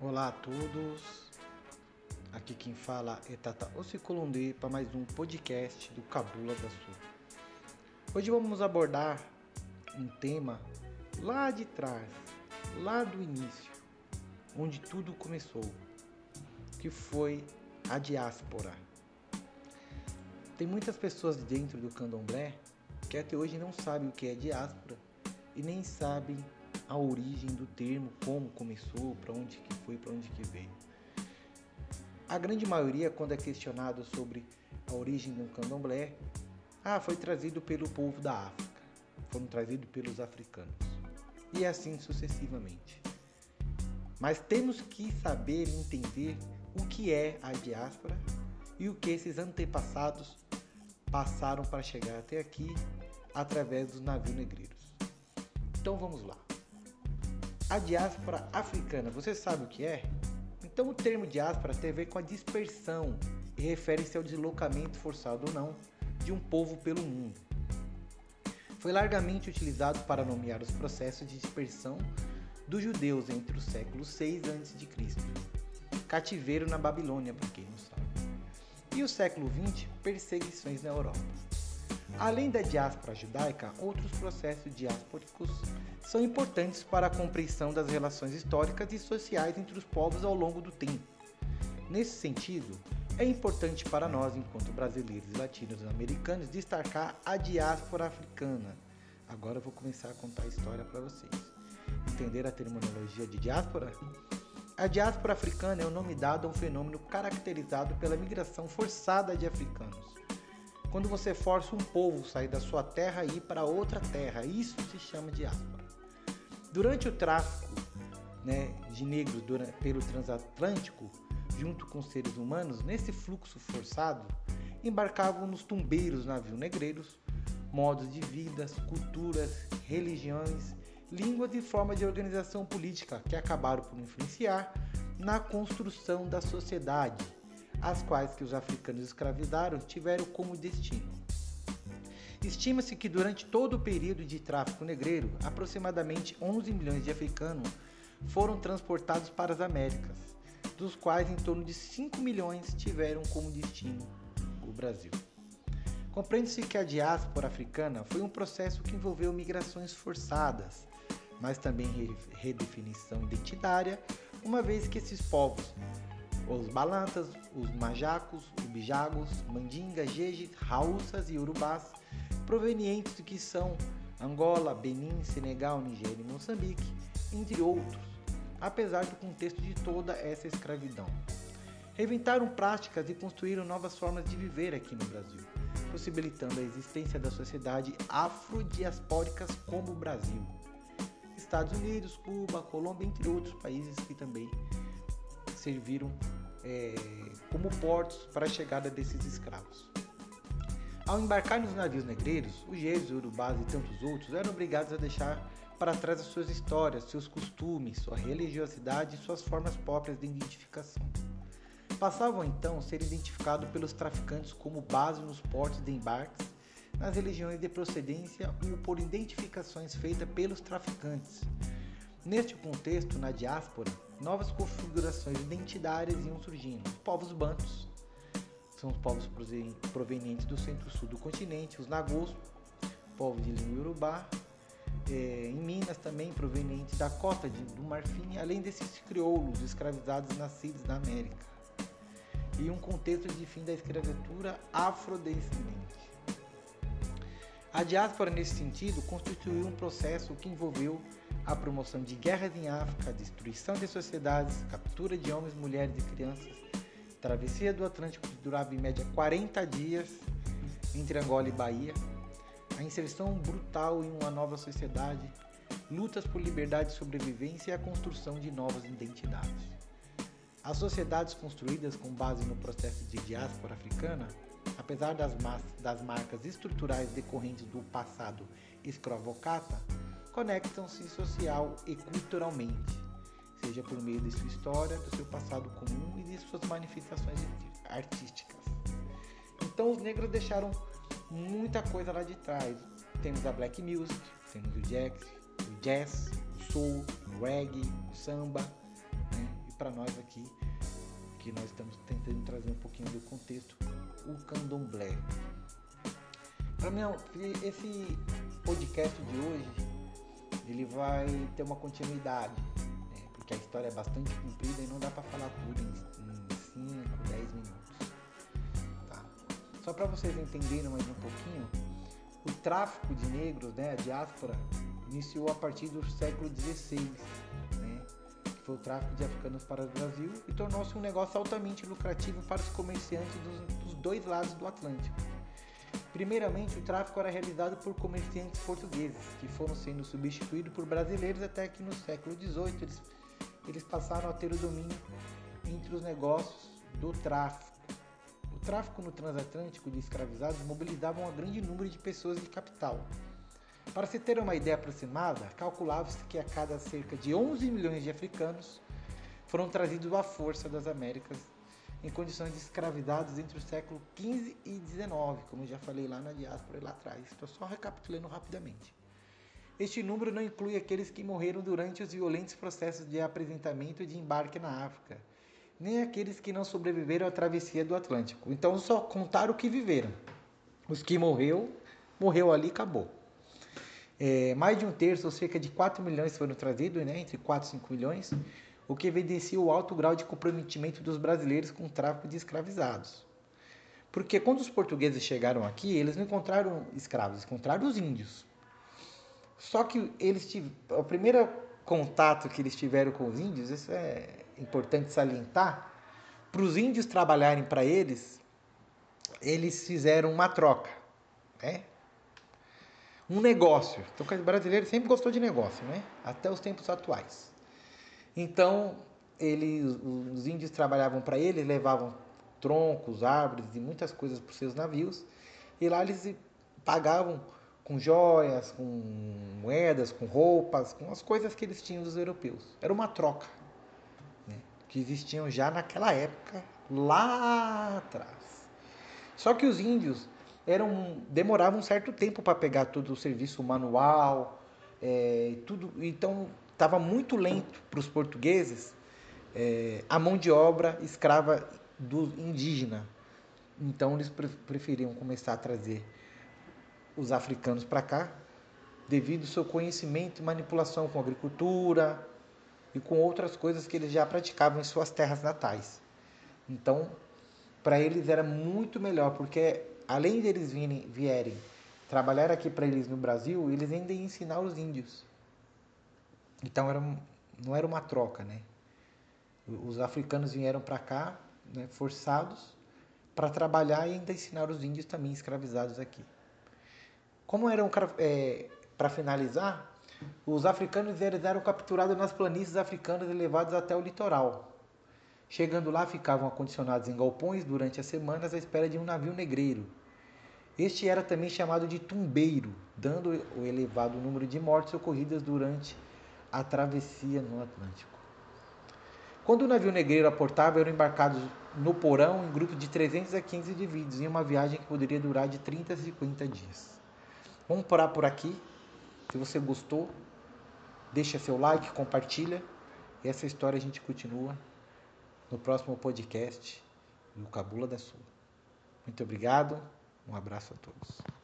Olá a todos, aqui quem fala é Tata Ocicolundê para mais um podcast do Cabula da Sul. Hoje vamos abordar um tema lá de trás, lá do início, onde tudo começou, que foi a diáspora. Tem muitas pessoas dentro do candomblé que até hoje não sabem o que é diáspora e nem sabem a origem do termo, como começou, para onde que foi, para onde que veio. A grande maioria, quando é questionado sobre a origem do candomblé, ah, foi trazido pelo povo da África, foram trazidos pelos africanos, e assim sucessivamente. Mas temos que saber entender o que é a diáspora e o que esses antepassados passaram para chegar até aqui através dos navios negreiros. Então vamos lá. A diáspora africana, você sabe o que é? Então o termo diáspora tem a ver com a dispersão e refere-se ao deslocamento forçado ou não de um povo pelo mundo. Foi largamente utilizado para nomear os processos de dispersão dos judeus entre o século 6 a.C., cativeiro na Babilônia, para quem não sabe, e o século 20, perseguições na Europa. Além da diáspora judaica, outros processos diásporicos são importantes para a compreensão das relações históricas e sociais entre os povos ao longo do tempo. Nesse sentido, é importante para nós, enquanto brasileiros e latinos-americanos, destacar a diáspora africana. Agora eu vou começar a contar a história para vocês. Entender a terminologia de diáspora? A diáspora africana é o nome dado a um fenômeno caracterizado pela migração forçada de africanos quando você força um povo sair da sua terra e ir para outra terra. Isso se chama diáspora. Durante o tráfico né, de negros durante, pelo transatlântico, junto com seres humanos, nesse fluxo forçado, embarcavam nos tumbeiros navios negreiros, modos de vida, culturas, religiões, línguas e formas de organização política que acabaram por influenciar na construção da sociedade as quais que os africanos escravizaram tiveram como destino. Estima-se que durante todo o período de tráfico negreiro, aproximadamente 11 milhões de africanos foram transportados para as Américas, dos quais em torno de 5 milhões tiveram como destino o Brasil. Compreende-se que a diáspora africana foi um processo que envolveu migrações forçadas, mas também redefinição identitária, uma vez que esses povos os balantas, os majacos, ubijagos, mandingas, jejis, raúças e urubás, provenientes do que são Angola, Benin, Senegal, Nigéria e Moçambique, entre outros, apesar do contexto de toda essa escravidão. Reinventaram práticas e construíram novas formas de viver aqui no Brasil, possibilitando a existência da sociedade afrodiaspóricas como o Brasil. Estados Unidos, Cuba, Colômbia, entre outros países que também serviram é, como portos para a chegada desses escravos. Ao embarcar nos navios negreiros, os gêmeos, urubás e tantos outros eram obrigados a deixar para trás as suas histórias, seus costumes, sua religiosidade e suas formas próprias de identificação. Passavam então a ser identificados pelos traficantes como base nos portos de embarques, nas religiões de procedência ou por identificações feitas pelos traficantes, Neste contexto, na diáspora, novas configurações identitárias iam surgindo. Os povos bantos, são os povos provenientes do centro-sul do continente, os nagôs, povos de língua urubá, é, em Minas também provenientes da cota de, do Marfim, além desses crioulos escravizados nascidos na América. E um contexto de fim da escravatura afrodescendente. A diáspora, nesse sentido, constituiu um processo que envolveu a promoção de guerras em África, destruição de sociedades, captura de homens, mulheres e crianças, travessia do Atlântico que durava em média 40 dias entre Angola e Bahia, a inserção brutal em uma nova sociedade, lutas por liberdade e sobrevivência e a construção de novas identidades. As sociedades construídas com base no processo de diáspora africana, apesar das, das marcas estruturais decorrentes do passado escravocrata, conectam-se social e culturalmente, seja por meio de sua história, do seu passado comum e de suas manifestações artísticas. Então os negros deixaram muita coisa lá de trás. Temos a black music, temos o jazz, o jazz, o soul, o reggae, o samba, né? e para nós aqui, que nós estamos tentando trazer um pouquinho do contexto, o candomblé. Para mim, esse podcast de hoje, ele vai ter uma continuidade, né? porque a história é bastante comprida e não dá para falar tudo em 5, 10 minutos. Tá? Só para vocês entenderem mais um pouquinho, o tráfico de negros, né, a diáspora, iniciou a partir do século XVI, né, que foi o tráfico de africanos para o Brasil e tornou-se um negócio altamente lucrativo para os comerciantes dos dois lados do Atlântico. Primeiramente, o tráfico era realizado por comerciantes portugueses, que foram sendo substituídos por brasileiros até que no século XVIII eles, eles passaram a ter o domínio entre os negócios do tráfico. O tráfico no transatlântico de escravizados mobilizava um grande número de pessoas de capital, para se ter uma ideia aproximada, calculava-se que a cada cerca de 11 milhões de africanos foram trazidos à força das Américas em condições de escravizados entre o século XV e XIX, como já falei lá na diáspora lá atrás. Estou só recapitulando rapidamente. Este número não inclui aqueles que morreram durante os violentos processos de apresentamento e de embarque na África, nem aqueles que não sobreviveram à travessia do Atlântico. Então só contaram o que viveram. Os que morreu, morreu ali e acabou. É, mais de um terço, ou cerca de 4 milhões, foram trazidos, né, entre 4 e 5 milhões, o que evidencia o alto grau de comprometimento dos brasileiros com o tráfico de escravizados. Porque quando os portugueses chegaram aqui, eles não encontraram escravos, encontraram os índios. Só que eles tiveram, o primeiro contato que eles tiveram com os índios, isso é importante salientar, para os índios trabalharem para eles, eles fizeram uma troca. Né? um negócio. Então, o brasileiro sempre gostou de negócio, né? Até os tempos atuais. Então, ele, os índios trabalhavam para ele, levavam troncos, árvores e muitas coisas para os seus navios. E lá eles pagavam com joias, com moedas, com roupas, com as coisas que eles tinham dos europeus. Era uma troca né? que existiam já naquela época, lá atrás. Só que os índios eram demorava um certo tempo para pegar todo o serviço manual, é, tudo. Então estava muito lento para os portugueses é, a mão de obra escrava do indígena. Então eles preferiam começar a trazer os africanos para cá, devido ao seu conhecimento e manipulação com agricultura e com outras coisas que eles já praticavam em suas terras natais. Então, para eles era muito melhor, porque além deles virem, vierem trabalhar aqui para eles no Brasil, eles ainda iam ensinar os índios. Então era, não era uma troca, né? Os africanos vieram para cá, né, forçados, para trabalhar e ainda ensinar os índios também escravizados aqui. Como eram, é, para finalizar, os africanos eles eram capturados nas planícies africanas e levados até o litoral. Chegando lá, ficavam acondicionados em galpões durante as semanas à espera de um navio negreiro. Este era também chamado de tumbeiro, dando o elevado número de mortes ocorridas durante a travessia no Atlântico. Quando o navio negreiro aportava, eram embarcados no porão em grupos de 300 a 15 indivíduos em uma viagem que poderia durar de 30 a 50 dias. Vamos parar por aqui. Se você gostou, deixa seu like, compartilha. E essa história a gente continua no próximo podcast do Cabula da Sul. Muito obrigado, um abraço a todos.